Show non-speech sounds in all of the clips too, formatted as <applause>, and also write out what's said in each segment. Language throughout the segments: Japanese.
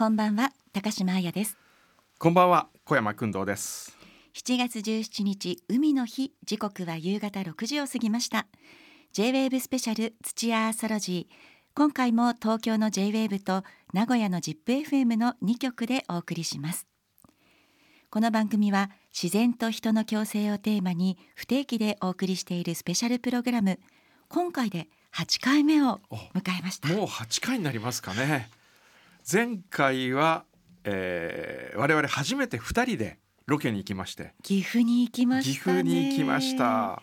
こんばんは高島彩です。こんばんは小山君堂です。7月17日海の日時刻は夕方6時を過ぎました。J-WAVE スペシャル土屋アーソロジー。今回も東京の J-WAVE と名古屋の ZIPFM の2曲でお送りします。この番組は自然と人の共生をテーマに不定期でお送りしているスペシャルプログラム。今回で8回目を迎えました。もう8回になりますかね前回は、えー、我々初めて2人でロケに行きまして。岐阜に行きました岐阜に行きました。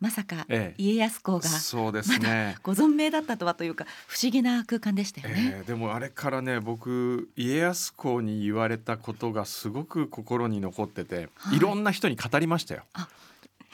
まさか家康公が、そうですね。ご存命だったとはというか不思議な空間でしたよね、えー、でもあれからね僕家康公に言われたことがすごく心に残ってて、はい、いろんな人に語りましたよ。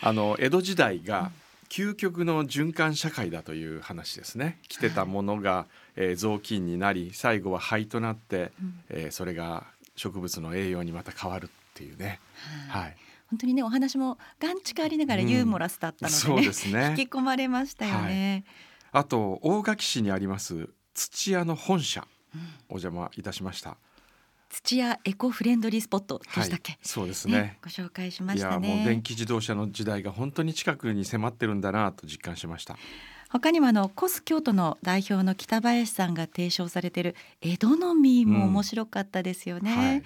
あの江戸時代が究極の循環社会だという話ですね。来てたものが、えー、雑巾になり最後は灰となって、うん、えー、それが植物の栄養にまた変わるっていうね、はい、はい、本当にねお話もガンチクありながらユーモラスだったので、ねうん、そうですね。引き込まれましたよね、はい、あと大垣市にあります土屋の本社、うん、お邪魔いたしました土屋エコフレンドリースポットでしたっけ、はい、そうですね、ね、ご紹介しましたね。もう電気自動車の時代が本当に近くに迫ってるんだなと実感しました。他にもあのコス京都の代表の北林さんが提唱されている江戸の実も面白かったですよね、うんはい、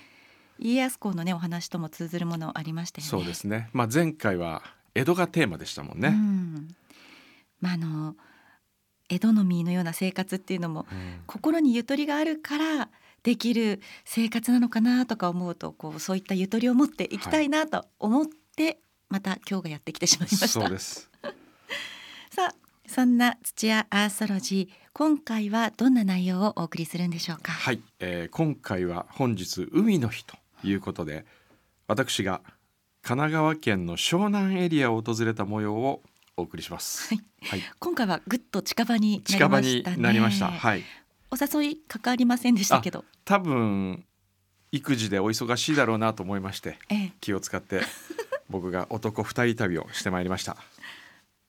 家康公のねお話とも通ずるものありましたよね。そうですね。まあ前回は江戸がテーマでしたもんね、うん、まああの江戸の実のような生活っていうのも、うん、心にゆとりがあるからできる生活なのかなとか思うとこうそういったゆとりを持っていきたいなと思って、はい、また今日がやってきてしまいました。そうです。<laughs> さあそんな土屋アーソロジー今回はどんな内容をお送りするんでしょうか？はい、えー、今回は本日海の日ということで私が神奈川県の湘南エリアを訪れた模様をお送りします、はい、はい、今回はぐっと近場に近場になりました。はいお誘いかかりませんでしたけど。多分育児でお忙しいだろうなと思いまして、ええ、気を使って <laughs> 僕が男二人旅をしてまいりました。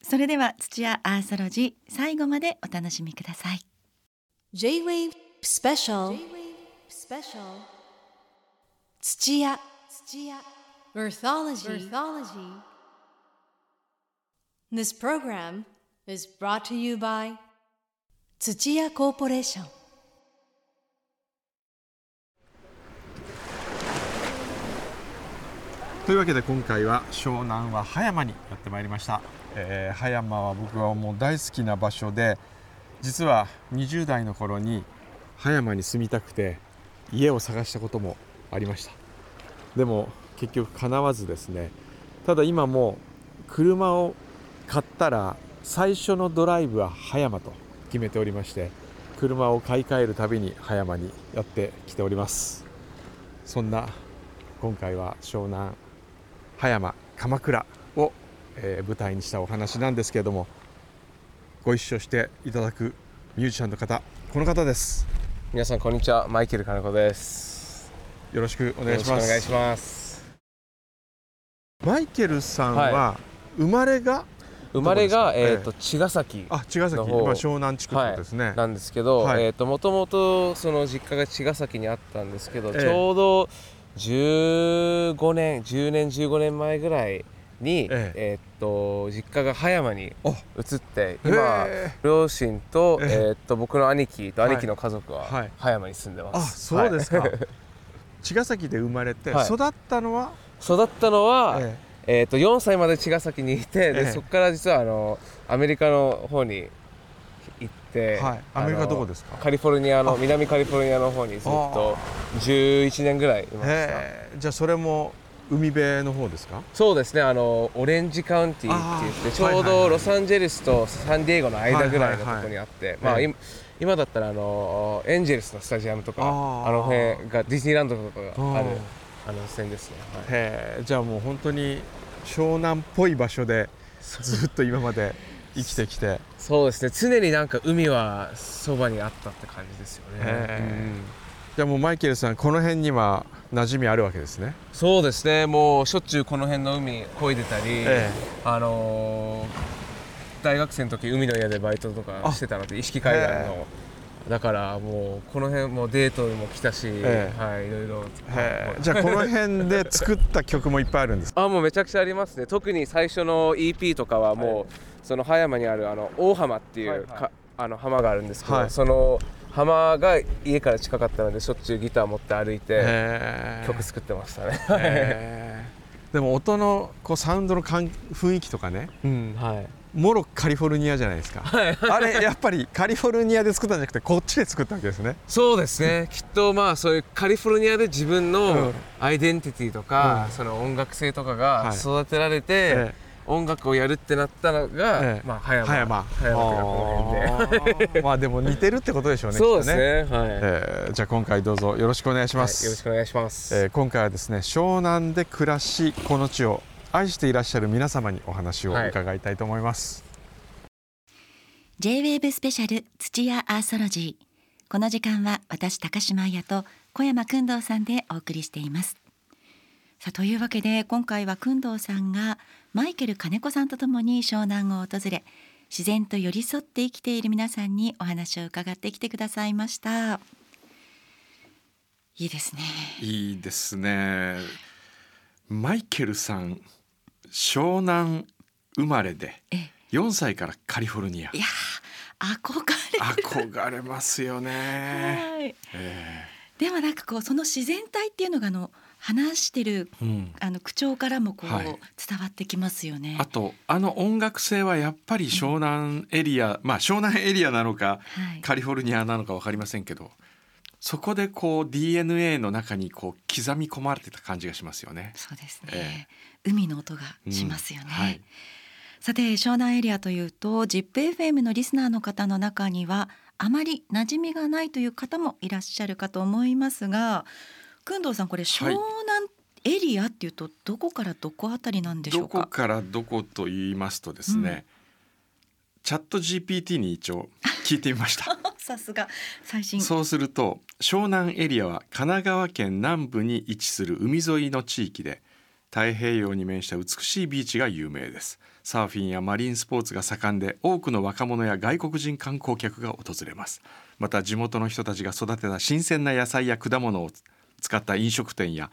それでは土屋アーソロジー最後までお楽しみください。J-Wave Special 土屋。土屋。Earthology. Earthology This program is brought to you by 土屋コーポレーション。というわけで今回は湘南は葉山にやってまいりました、えー、葉山は僕はもう大好きな場所で実は20代の頃に葉山に住みたくて家を探したこともありました。でも結局叶わずですね。ただ今も車を買ったら最初のドライブは葉山と。決めておりまして車を買い替えるたびに葉山にやってきております。そんな今回は湘南葉山鎌倉を、えー、舞台にしたお話なんですけれどもご一緒していただくミュージシャンの方この方です。皆さんこんにちは。マイケル金子です。よろしくお願いします。お願いします。マイケルさんは生まれが、生まれが、えーと、茅ヶ崎あ茅ヶ崎。今湘南地区ですね、はい、なんですけど、はい、えーともともとその実家が茅ヶ崎にあったんですけど、ちょうど15年10年15年前ぐらいに、ええ。ー、っと実家が葉山に移って今両親と,、えー、っと僕の兄貴と兄貴の家族は葉山に住んでます、あそうですか、茅ヶ崎で生まれて、育ったのは？育ったのは、ええー、と4歳まで茅ヶ崎にいて、でそこから実はあのアメリカの方に行って、はい、アメリカどこですか？カリフォルニアの南カリフォルニアの方にずっと11年ぐらいいました。じゃあそれも海辺の方ですか？そうですね。あのオレンジカウンティーって言ってちょうどロサンゼルスとサンディエゴの間ぐらいのところにあって、まあ、今今だったらあのエンジェルスのスタジアムとかあの辺がディズニーランドとかがあるあの線ですね、はい、じゃあもう本当に湘南っぽい場所でずっと今まで生きてきて。そうですね。常になんか海はそばにあったって感じですよね、うん、じゃあもうマイケルさんこの辺には馴染みあるわけですね。そうですね。もうしょっちゅうこの辺の海漕いでたり、えあのー、大学生の時海の家でバイトとかしてたので意識海岸のだからもうこの辺もデートにも来たし、ええ、はいいろいろ。じゃあこの辺で作った曲もいっぱいあるんです <laughs> あもうめちゃくちゃありますね。特に最初の EP とかはもう、はい、その葉山にあるあの大浜っていう、はいはい、あの浜があるんですけど、はい、その浜が家から近かったのでしょっちゅうギター持って歩いて曲作ってましたね。でも音のこうサウンドの雰囲気とかね、うんはい、もろカリフォルニアじゃないですか、はい、あれやっぱりカリフォルニアで作ったんじゃなくてこっちで作ったわけですね。そうですね。きっとまあそういうカリフォルニアで自分のアイデンティティとか、うん、その音楽性とかが育てられて、はいええ。音楽をやるってなったのが、ええ、まあ葉山。葉山。葉山まあでも似てるってことでしょうねそうですね、ね、はい、えー、じゃあ今回どうぞよろしくお願いします、はい、よろしくお願いします、えー、今回はですね湘南で暮らしこの地を愛していらっしゃる皆様にお話を伺いたいと思います、はい、J-WAVE スペシャル土屋アーソロジー。この時間は私高島彩と小山君堂さんでお送りしています。さあというわけで今回は君堂さんがマイケル金子さんとともに湘南を訪れ自然と寄り添って生きている皆さんにお話を伺ってきてくださいました。いいですね。いいですね。マイケルさん湘南生まれで4歳からカリフォルニア。いや憧れ憧れますよね、はい。えー、でもなんかこうその自然体っていうのがあの話してる、うん、あの口調からもこう、はい、伝わってきますよね。あとあの音楽性はやっぱり湘南エリア、うん、まあ湘南エリアなのか、はい、カリフォルニアなのか分かりませんけどそこでこう DNA の中にこう刻み込まれてた感じがしますよね。そうですね、えー、海の音がしますよね。うん。はい、さて湘南エリアというと ZIPFM のリスナーの方の中にはあまり馴染みがないという方もいらっしゃるかと思いますが工藤さんこれ湘南エリアっていうとどこからどこあたりなんでしょうか、どこからどこと言いますとですね、うん、チャット GPT に一応聞いてみました <laughs> さすが。最新。そうすると湘南エリアは神奈川県南部に位置する海沿いの地域で太平洋に面した美しいビーチが有名です。サーフィンやマリンスポーツが盛んで多くの若者や外国人観光客が訪れます。また地元の人たちが育てた新鮮な野菜や果物を使った飲食店や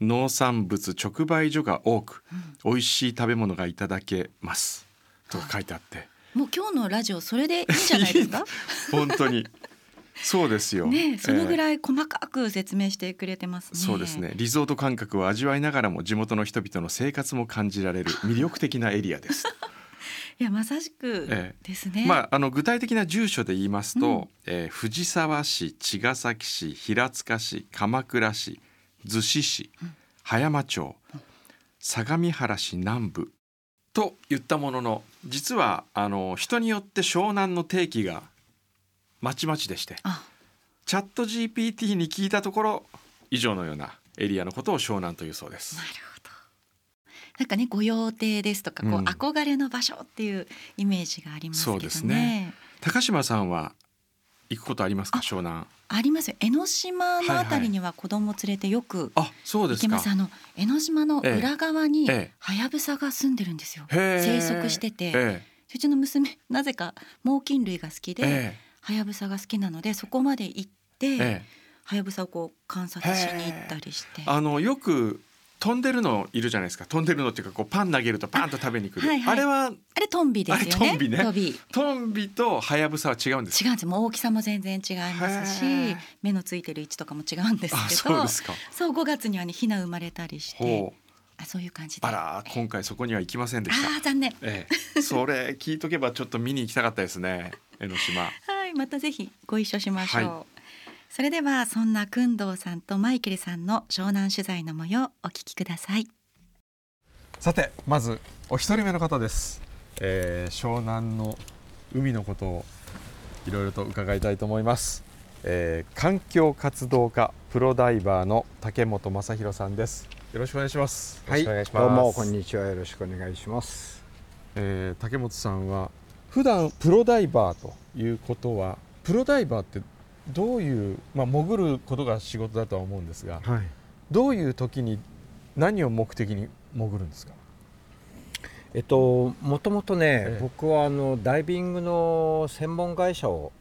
農産物直売所が多く、うん、美味しい食べ物がいただけます。と書いてあってもう今日のラジオそれでいいんじゃないですか？<laughs> 本当にそうですよ。ね、そのぐらい細かく説明してくれてます、ねえー、そうですね。リゾート感覚を味わいながらも地元の人々の生活も感じられる <laughs> 魅力的なエリアです。いやまさしくですね。えー、まああの具体的な住所で言いますと、うん、えー、藤沢市、茅ヶ崎市、平塚市、鎌倉市、逗子市、葉山町、相模原市南部と言ったものの実はあの人によって湘南の定義がまちまちでしてチャット GPT に聞いたところ以上のようなエリアのことを湘南というそうです。なるほどなんかね御用邸ですとか、こう憧れの場所っていうイメージがありますけどね。そうですね高島さんは行くことありますか湘南？ありますよ。江ノ島のあたりには子供連れてよく行きます、あの江ノ島の裏側にはやぶさが住んでるんですよ、生息してて、うちの娘 <laughs> なぜか猛禽類が好きではやぶさが好きなのでそこまで行ってはやぶさをこう観察しに行ったりして。あのよく飛んでるのいるじゃないですか。飛んでるのっていうかこうパン投げるとパンと食べに来る。あはいはい、あれはあれトンビですよね。トンビね。トンビとハヤブサは違うんです違うんです。もう大きさも全然違いますし目のついてる位置とかも違うんですけどそうですか。そう5月にはねヒナ生まれたりしてあそういう感じで。あら今回そこには行きませんでした。あ残念、ええ、それ聞いとけばちょっと見に行きたかったですね江ノ島。<laughs> はいまたぜひご一緒しましょう、はいそれではそんな工藤さんとマイケルさんの湘南取材の模様お聞きください。さてまずお一人目の方です、えー、湘南の海のことをいろいろと伺いたいと思います、えー、環境活動家プロダイバーの竹本正弘さんです。よろしくお願いします。はいどうもこんにちは。よろしくお願いします、えー、竹本さんは普段プロダイバーということはプロダイバーってどういう、まあ、潜ることが仕事だとは思うんですが、はい、どういう時に何を目的に潜るんですか？えっともともとね、ええ、僕はあのダイビングの専門会社を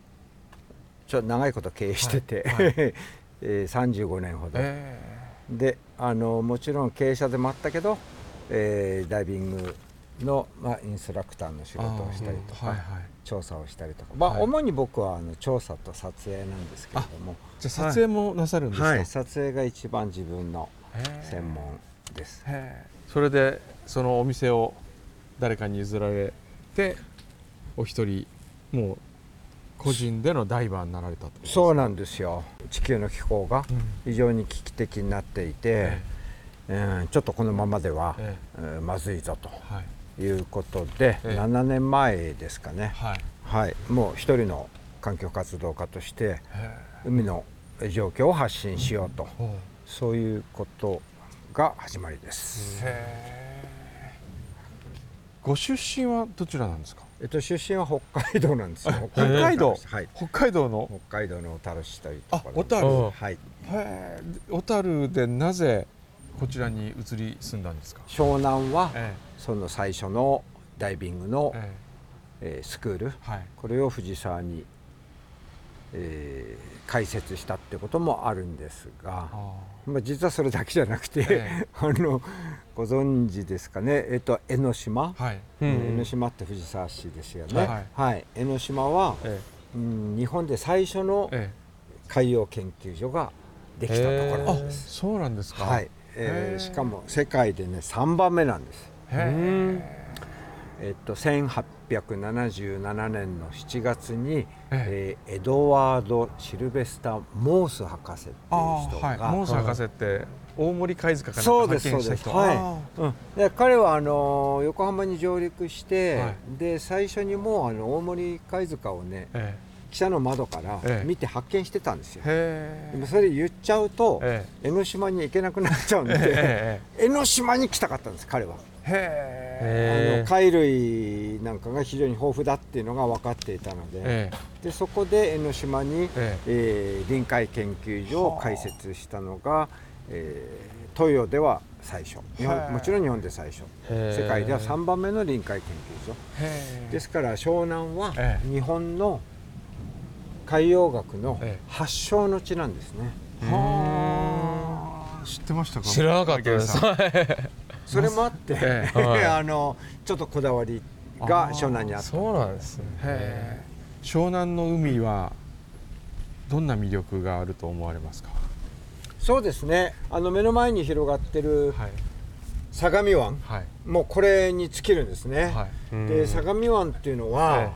ちょっと長いこと経営してて、はいはい、<laughs> えー、35年ほど、えー、であのもちろん経営者でもあったけど、えー、ダイビングの、まあ、インストラクターの仕事をしたりとか、はいはい、調査をしたりとか、まあ、主に僕はあの調査と撮影なんですけれども。じゃ撮影もなさるんですか、はい、撮影が一番自分の専門です。それでそのお店を誰かに譲られてお一人もう個人でのダイバーになられたそうなんですよ。地球の気候が非常に危機的になっていて、ええ。ちょっとこのままでは、ええ。まずいぞと。いうことで、ええ、7年前ですかね、はい、はい、もう一人の環境活動家として海の状況を発信しようと、そういうことが始まりです。ご出身はどちらなんですか？えっと出身は北海道なんですよ。北海道。はい。北海道の？北海道の小樽市というところ。小樽。はい。小樽でなぜこちらに移り住んだんですか？湘南は、ええ、その最初のダイビングの、ええ。えー、スクール、はい、これを藤沢に、えー、開設したってこともあるんですが。まあ、実はそれだけじゃなくて、え <laughs> あのご存知ですかね、えっと、江ノ島、はい。うん、江ノ島って藤沢市ですよね、はい、はい、江ノ島は、えうん、日本で最初の海洋研究所ができたところです。そうなんですか、はい。えー、しかも世界でね3番目なんです。えっと、1877年の7月に、ええ。ー、エドワード・シルベスター・モース博士っていう人が、はい、モース博士って大森貝塚から発見した人。はい、うん、で彼はあの横浜に上陸して、はい、で最初にもうあの大森貝塚をね、ええ汽車の窓から見て発見してたんですよ、でもそれ言っちゃうと、江ノ島に行けなくなっちゃうんで、江ノ島に来たかったんです彼は。あの貝類なんかが非常に豊富だっていうのが分かっていたのででそこで江ノ島に、ええ。ー、臨海研究所を開設したのが、えー、東洋では最初。日本もちろん日本で最初。世界では3番目の臨海研究所。ですから湘南は日本の海洋学の発祥の地なんですね。はあ知ってましたか？知らなかったです。<laughs> それもあって、はい、<laughs> あのちょっとこだわりが湘南にあった。そうなんですね。湘南の海はどんな魅力があると思われますか？そうですね。あの目の前に広がってる、相模湾、はい、もうこれに尽きるんですね、はい、で相模湾っていうのは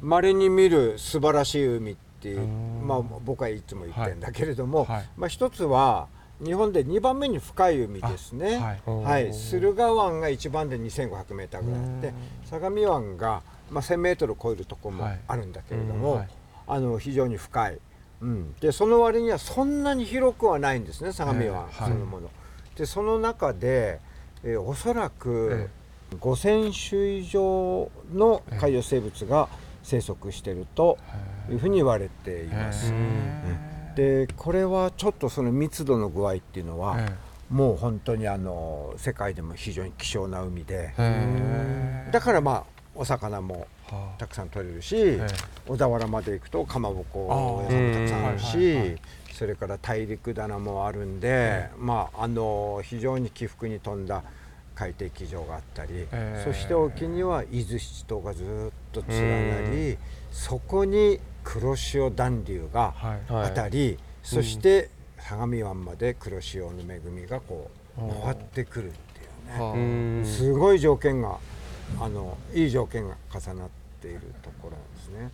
まれ、に見る素晴らしい海っていうまあ僕はいつも言ってるんだけれども、まあ一つは日本で2番目に深い海ですね、はい、はい、駿河湾が一番で2500メーターぐらいあって相模湾が、まあ、1000メートル超えるところもあるんだけれども、はい、あの非常に深い、うん、でその割にはそんなに広くはないんですね相模湾そのもの。でその中で、えー、おそらく5,000種以上の海洋生物が生息しているというふうに言われています。うん。でこれはちょっとその密度の具合っていうのは、ええ、もう本当にあの世界でも非常に希少な海で。だからまあお魚もたくさん取れるし、小田原まで行くとかまぼこ屋さんもたくさんあるし、それから大陸棚もあるんで、まああの非常に起伏に富んだ海底基場があったり、そして沖には伊豆七島がずっと連なり、そこに黒潮暖流があたり、はい、そして相模湾まで黒潮の恵みがこう回ってくるっていうね。すごい条件があのいい条件が重なっているところなんですね。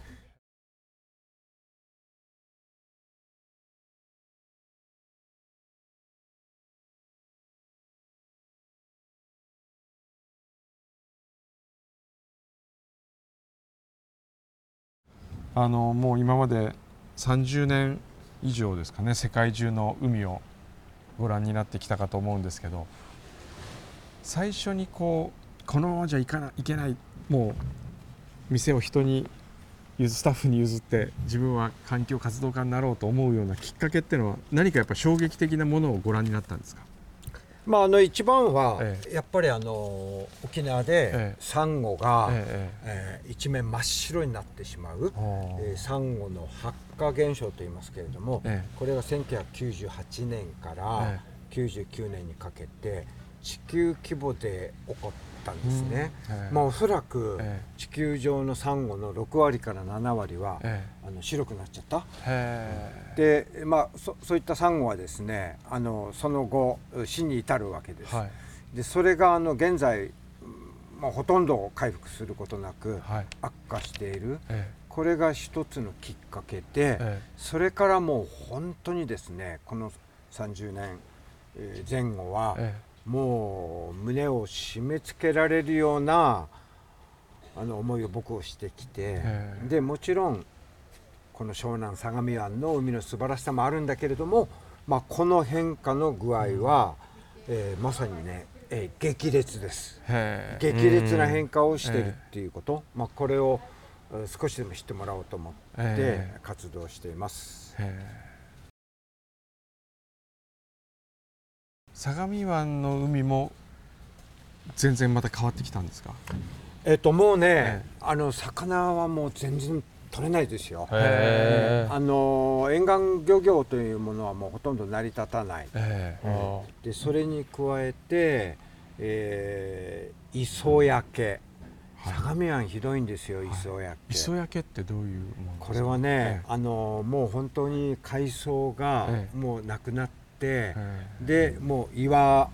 あのもう今まで30年以上ですかね世界中の海をご覧になってきたかと思うんですけど最初にこうこのままじゃいかないけないもう店を人にスタッフに譲って自分は環境活動家になろうと思うようなきっかけっていうのは何かやっぱ衝撃的なものをご覧になったんですか？まあ、あの一番はやっぱりあの沖縄でサンゴが、ええ一面真っ白になってしまう、えー、サンゴの発化現象と言いますけれども、ええ、これが1998年から99年にかけて地球規模で起こったんですね、うん。まあ、おそらく地球上のサンゴの6割から7割は、あの白くなっちゃった。で、まあ、そそういったサンゴはですねあのその後死に至るわけです、はい、でそれがあの現在まあ、ほとんど回復することなく悪化している、はいこれが一つのきっかけで、え、それからもう本当にですねこの30年前後は、もう胸を締め付けられるようなあの思いを僕をしてきて、でもちろんこの湘南相模湾の海の素晴らしさもあるんだけれども、まあ、この変化の具合は、えー、まさにねえー、激烈です。激烈な変化をしているっていうこと、まあ、これを少しでも知ってもらおうと思って活動しています。相模湾の海も全然また変わってきたんですか？えっともうね、あの魚はもう全然取れないですよ。あの沿岸漁業というものはもうほとんど成り立たない。でそれに加えて、えー、磯焼け。相模湾ひどいんですよ、磯焼け。磯焼けってどういうこれはね、あのもう本当に海藻がもうなくなって、でもう岩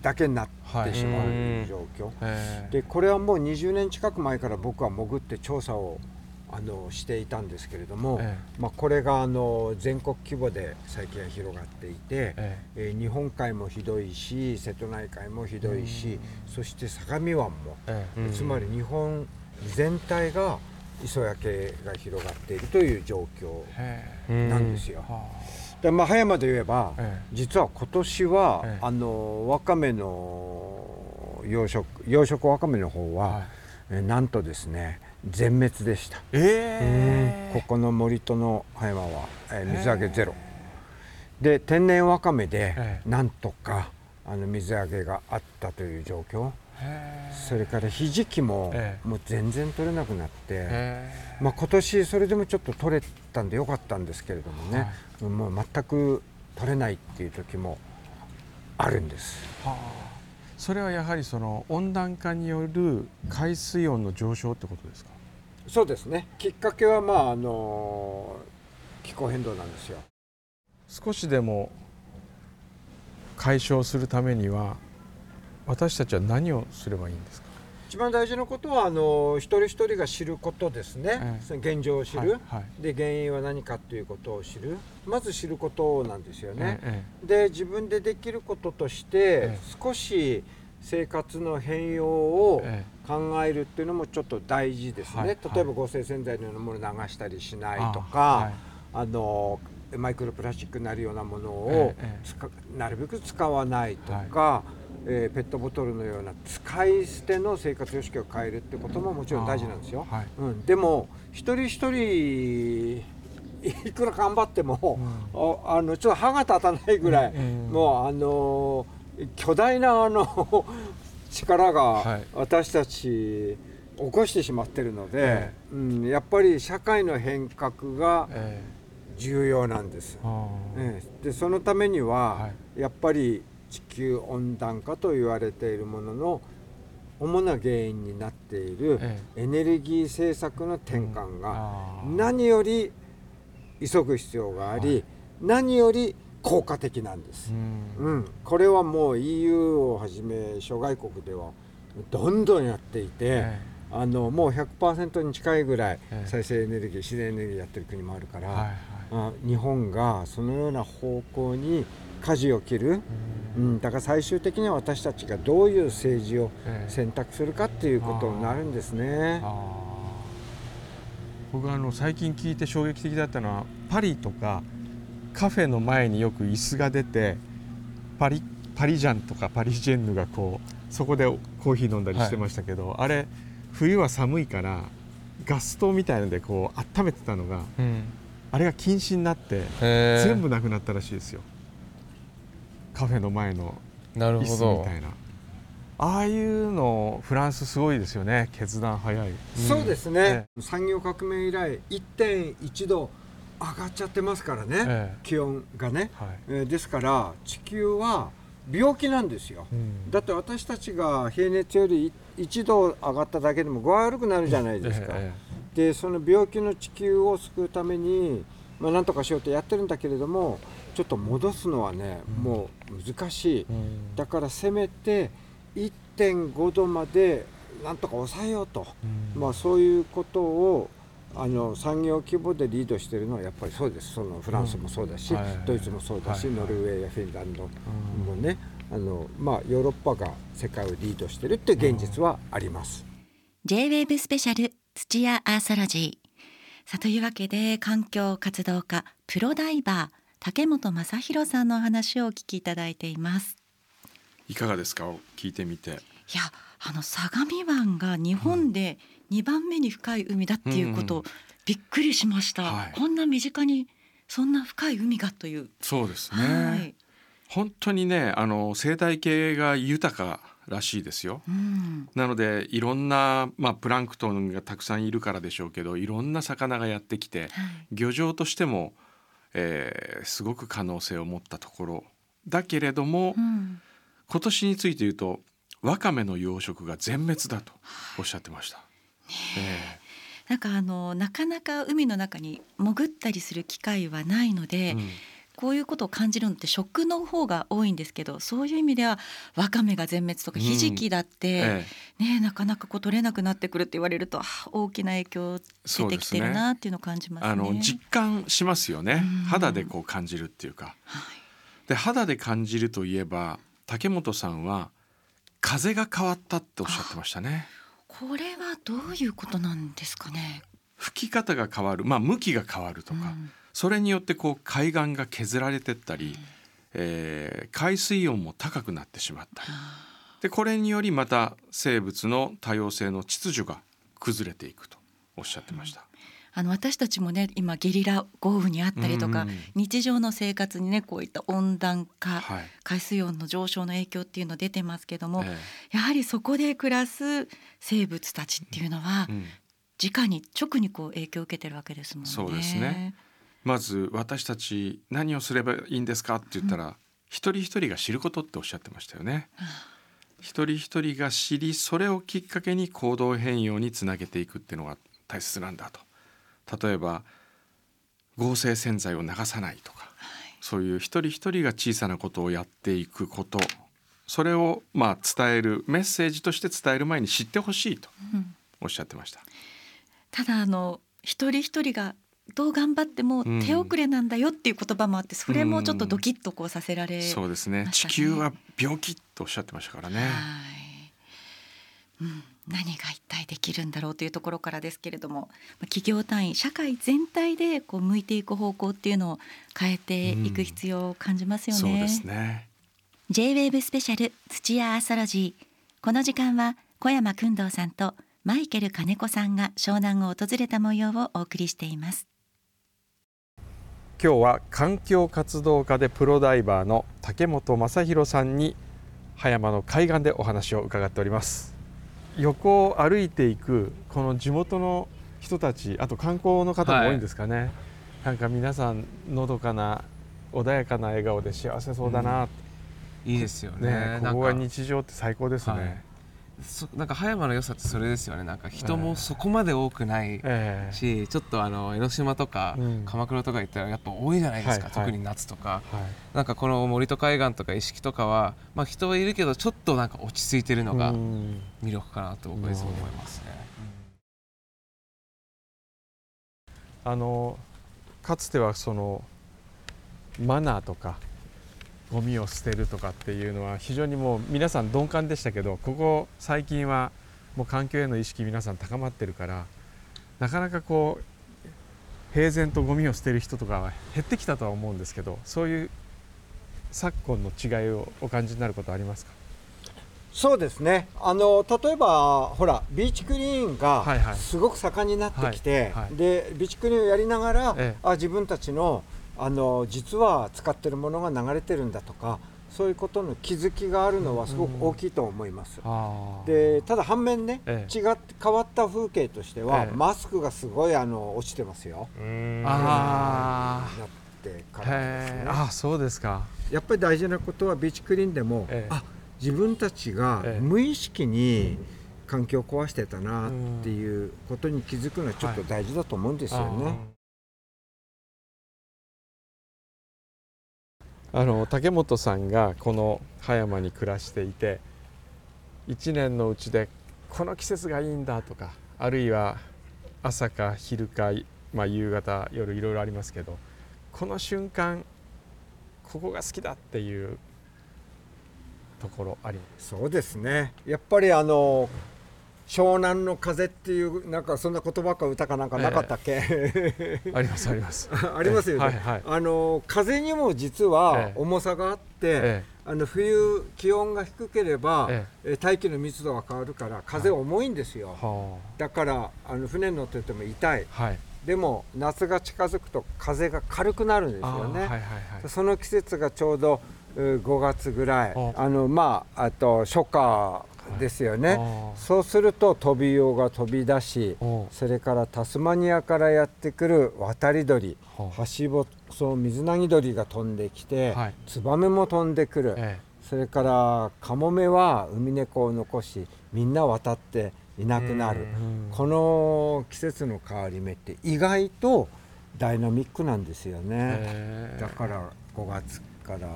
だけになってしまう状況、でこれはもう20年近く前から僕は潜って調査をあのしていたんですけれども、ええ、まあ、これがあの全国規模で最近は広がっていて、ええ。日本海もひどいし瀬戸内海もひどいし、そして相模湾も、つまり日本全体が磯焼けが広がっているという状況なんですよ。でまあ、葉山で言えば、実は今年は、あのわかめの養殖養殖わかめの方は、はい、えなんとですね全滅でした、えー、ここの森との葉山は、えー、水揚げゼロ、で天然わかめで、なんとかあの水揚げがあったという状況。それからひじきも、もう全然取れなくなって、まあ、今年それでもちょっと取れたんでよかったんですけれどもね、はい、もう全く取れないっていう時もあるんです。はあ。それはやはりその温暖化による海水温の上昇ってことですか？そうですね。きっかけはまああの気候変動なんですよ。少しでも解消するためには私たちは何をすればいいんですか？一番大事なことはあの一人一人が知ることですね、現状を知る、で原因は何かということを知る。まず知ることなんですよね、え、で自分でできることとして少し生活の変容を考えるっていうのもちょっと大事ですね、例えば合成洗剤のようなものを流したりしないとかあのマイクロプラスチックになるようなものを、なるべく使わないとか、えー、ペットボトルのような使い捨ての生活様式を変えるってことももちろん大事なんですよ。はい、うん、でも一人一人 <laughs> いくら頑張っても、うん、あのちょっと歯が立たないぐらい、うん、もうあの巨大なあの <laughs> 力が私たち起こしてしまってるので、えー、うん、やっぱり社会の変革が重要なんです。えー、でそのためには、はい、やっぱり地球温暖化と言われているものの主な原因になっているエネルギー政策の転換が何より急ぐ必要があり、何より効果的なんです、うん、これはもう EU をはじめ諸外国ではどんどんやっていて、あのもう100%に近いぐらい再生エネルギー自然エネルギーやってる国もあるから、あ日本がそのような方向に舵を切る、うん、だから最終的には私たちがどういう政治を選択するかっていうことになるんですね。僕あの最近聞いて衝撃的だったのはパリとかカフェの前によく椅子が出てパリパリジャンとかパリジェンヌがこうそこでコーヒー飲んだりしてましたけど、はい、あれ冬は寒いからガス灯みたいのでこう温めてたのが、うん、あれが禁止になって全部なくなったらしいですよ。カフェの前の椅子みたいな。ああいうのフランスすごいですよね。決断早い、そうですね、ね、産業革命以来1.1度上がっちゃってますからね、え気温がね、はい、えー、ですから地球は病気なんですよ、うん、だって私たちが平熱より1度上がっただけでも具合悪くなるじゃないですか、えでその病気の地球を救うために、まあ、なんとかしようとやってるんだけれどもちょっと戻すのはね、うん、もう難しい、うん、だからせめて1.5度までなんとか抑えようと、まあ、そういうことをあの産業規模でリードしているのはやっぱりそうです。そのフランスもそうだし、ドイツもそうだし、ノルウェーやフィンランドもね、あのまあ、ヨーロッパが世界をリードしているって現実はあります。J-WAVE スペシャル土屋アーソロジー。さあというわけで環境活動家プロダイバー竹本正弘さんのお話をお聞きいただいています。いかがですか？聞いてみて。いやあの相模湾が日本で2番目に深い海だっていうこと、うん、びっくりしました、はい、こんな身近にそんな深い海がという。そうですね、はい、本当にねあの生態系が豊からしいですよ、うん、なのでいろんな、まあ、プランクトンがたくさんいるからでしょうけどいろんな魚がやってきて、はい、漁場としても、えー、すごく可能性を持ったところだけれども、うん、今年について言うとワカメの養殖が全滅だとおっしゃってました。え。ー、なんかあのなかなか海の中に潜ったりする機会はないので、うん、こういうことを感じるのって食の方が多いんですけどそういう意味ではわかめが全滅とかひじきだって、うんええ、ね、なかなかこう取れなくなってくるって言われると大きな影響出てきてるなっていうのを感じます、ね、あの実感しますよね、肌でこう感じるっていうか。はい、で肌で感じるといえば竹本さんは風が変わったっておっしゃってましたね。これはどういうことなんですかね。吹き方が変わる、まあ向きが変わるとか。うんそれによってこう海岸が削られてったり、えー、海水温も高くなってしまったり。でこれによりまた生物の多様性の秩序が崩れていくとおっしゃってました。あの私たちもね今ゲリラ豪雨にあったりとか、うんうん、日常の生活にねこういった温暖化、はい、海水温の上昇の影響っていうの出てますけども、えー、やはりそこで暮らす生物たちっていうのは、うん、直に直にこう影響を受けてるわけですもんね。そうですねまず私たち何をすればいいんですかって言ったら、うん、一人一人が知ることっておっしゃってましたよね。一人一人が知りそれをきっかけに行動変容につなげていくっていうのが大切なんだと。例えば合成洗剤を流さないとか、はい、そういう一人一人が小さなことをやっていくこと。それをまあ伝えるメッセージとして伝える前に知ってほしいとおっしゃってました。うん、ただあの一人一人がどう頑張っても手遅れなんだよっていう言葉もあって、それもちょっとドキッとこうさせられ、ね、そうですね。地球は病気とおっしゃってましたからね。はい。うん、何が一体できるんだろうというところからですけれども企業単位社会全体でこう向いていく方向っていうのを変えていく必要を感じますよね。そうですね。J-WAVE スペシャル土屋アーソロジーこの時間は小山君堂さんとマイケル金子さんが湘南を訪れた模様をお送りしています今日は環境活動家でプロダイバーの竹本正弘さんに葉山の海岸でお話を伺っております。横を歩いていくこの地元の人たちあと観光の方も多いんですかね、はい、なんか皆さんのどかな穏やかな笑顔で幸せそうだな、うん、いいですよね、ね、ここが日常って最高ですね、はいなんか葉山の良さってそれですよね。なんか人もそこまで多くないし、え。ー、ちょっとあの江ノ島とか鎌倉とか行ったらやっぱ多いじゃないですか、特に夏とか、はい、なんかこの森と海岸とか意識とかは、まあ、人はいるけどちょっとなんか落ち着いてるのが魅力かなと僕はいつも思いますね。あのかつてはそのマナーとかゴミを捨てるとかっていうのは非常にもう皆さん鈍感でしたけどここ最近はもう環境への意識皆さん高まってるからなかなかこう平然とゴミを捨てる人とかは減ってきたとは思うんですけどそういう昨今の違いをお感じになることありますか？そうですね。あの例えばほらビーチクリーンがすごく盛んになってきて、はいはい、でビーチクリーンをやりながら、ええ、あ自分たちのあの実は使ってるものが流れてるんだとかそういうことの気づきがあるのはすごく大きいと思います。でただ反面ね、ええ、違って変わった風景としては、え、マスクがすごいあの落ちてますよ。ああ。なってからですね。あそうですか。やっぱり大事なことはビーチクリーンでも、あ自分たちが無意識に環境を壊してたなっていうことに気づくのはちょっと大事だと思うんですよね。あの竹本さんがこの葉山に暮らしていて1年のうちでこの季節がいいんだとかあるいは朝か昼か、まあ、夕方夜いろいろありますけどこの瞬間ここが好きだっていうところありそうですね。やっぱりあの湘南の風っていうなんかそんな言葉か歌かなんかなかったっけ、えー、ありますあります。あります <laughs> よね、はいはい、あの風にも実は重さがあって、えー、あの冬気温が低ければ、えー、大気の密度が変わるから風重いんですよ、はい、だからあの船に乗ってても痛い、はい、でも夏が近づくと風が軽くなるんですよね、はいはいはい、その季節がちょうど5月ぐらい。あのまああと初夏ですよね、そうするとトビウオが飛び出しそれからタスマニアからやってくる渡り鳥ハシボソミズナギ鳥が飛んできて、はい、ツバメも飛んでくる、ええ、それからカモメはウミネコを残しみんな渡っていなくなる。この季節の変わり目って意外とダイナミックなんですよね。だから5月から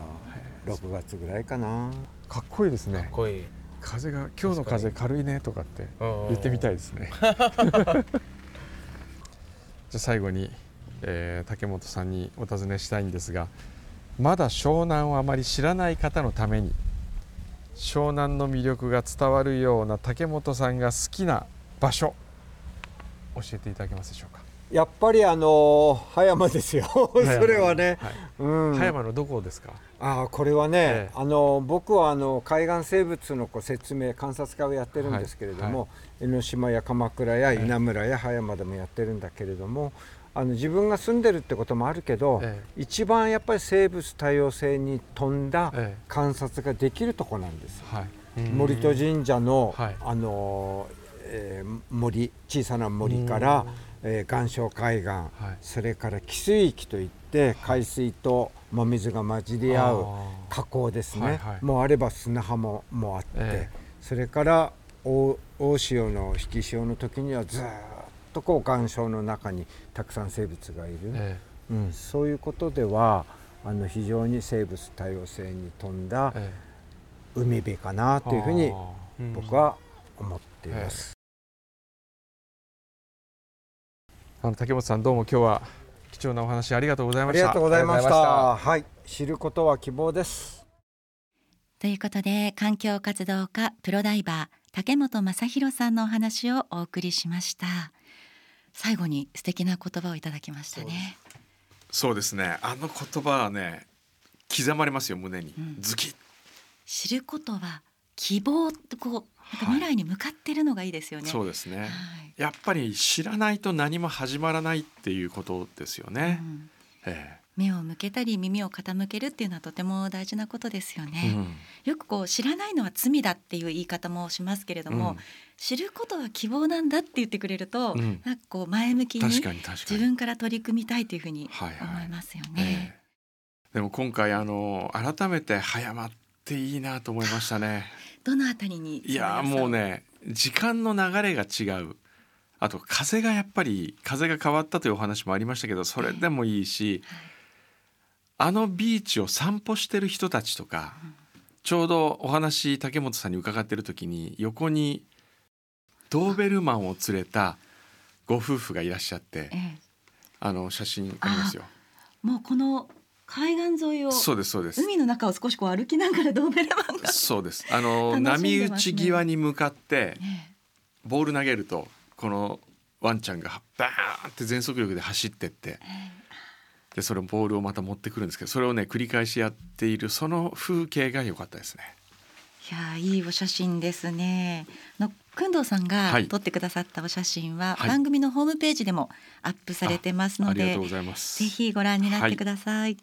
6月ぐらいかな。かっこいいですね。かっこいい風が今日の風軽いねとかって言ってみたいですね。<laughs> じゃあ最後に、えー、竹本さんにお尋ねしたいんですがまだ湘南をあまり知らない方のために湘南の魅力が伝わるような竹本さんが好きな場所教えていただけますでしょうかやっぱりあの葉山ですよ。それはね、はい。うん、葉山のどこですか？あこれはね、ええ、あの僕はあの海岸生物のこう説明観察会をやってるんですけれども、はい、江ノ島や鎌倉や稲村や葉山でもやってるんだけれども、あの自分が住んでるってこともあるけど、え、一番やっぱり生物多様性に富んだ観察ができるとこなんです。はい、森戸神社の、はい、あの、えー、森小さな森から、えー、岩礁海岸、はい、それから汽水域といって海水と真水が混じり合う河口ですね、はいはい、もうあれば砂浜もあって、えー、それから大大潮の引き潮の時にはずっとこう岩礁の中にたくさん生物がいる、えー、うん、そういうことではあの非常に生物多様性に富んだ海辺かなというふうに僕は思っています。あの竹本さんどうも今日は貴重なお話ありがとうございました。ありがとうございました。はい。知ることは希望です。ということで環境活動家プロダイバー竹本正弘さんのお話をお送りしました。最後に素敵な言葉をいただきましたね。そうです。ね。あの言葉はね刻まれますよ胸に、うん、ズキ知ることは希望とこう未来に向かってるのがいいですよね、はい、そうですね、はい。やっぱり知らないと何も始まらないっていうことですよね。うん。ええ、目を向けたり耳を傾けるっていうのはとても大事なことですよね、うん、よくこう知らないのは罪だっていう言い方もしますけれども、うん、知ることは希望なんだって言ってくれると、うん、なんかこう前向きに自分から取り組みたいというふうに思いますよね、はいはいえ。でも今回あの改めて早まっていいなと思いましたねどのあたりにいやもうね時間の流れが違う。あと風がやっぱり風が変わったというお話もありましたけどそれでもいいし、あのビーチを散歩してる人たちとか、ちょうどお話竹本さんに伺ってる時に横にドーベルマンを連れたご夫婦がいらっしゃって、あの写真ありますよ。もうこの海岸沿いをそうですそうです。海の中を少しこう歩きながらドーベルマンがそうです。あの、ね、波打ち際に向かってボール投げるとこのワンちゃんがバーンって全速力で走ってって、でそれボールをまた持ってくるんですけどそれをね繰り返しやっているその風景が良かったですね。いやいいお写真ですね。の工藤さんが撮ってくださったお写真は、番組のホームページでもアップされてますので、ぜひご覧になってください。はい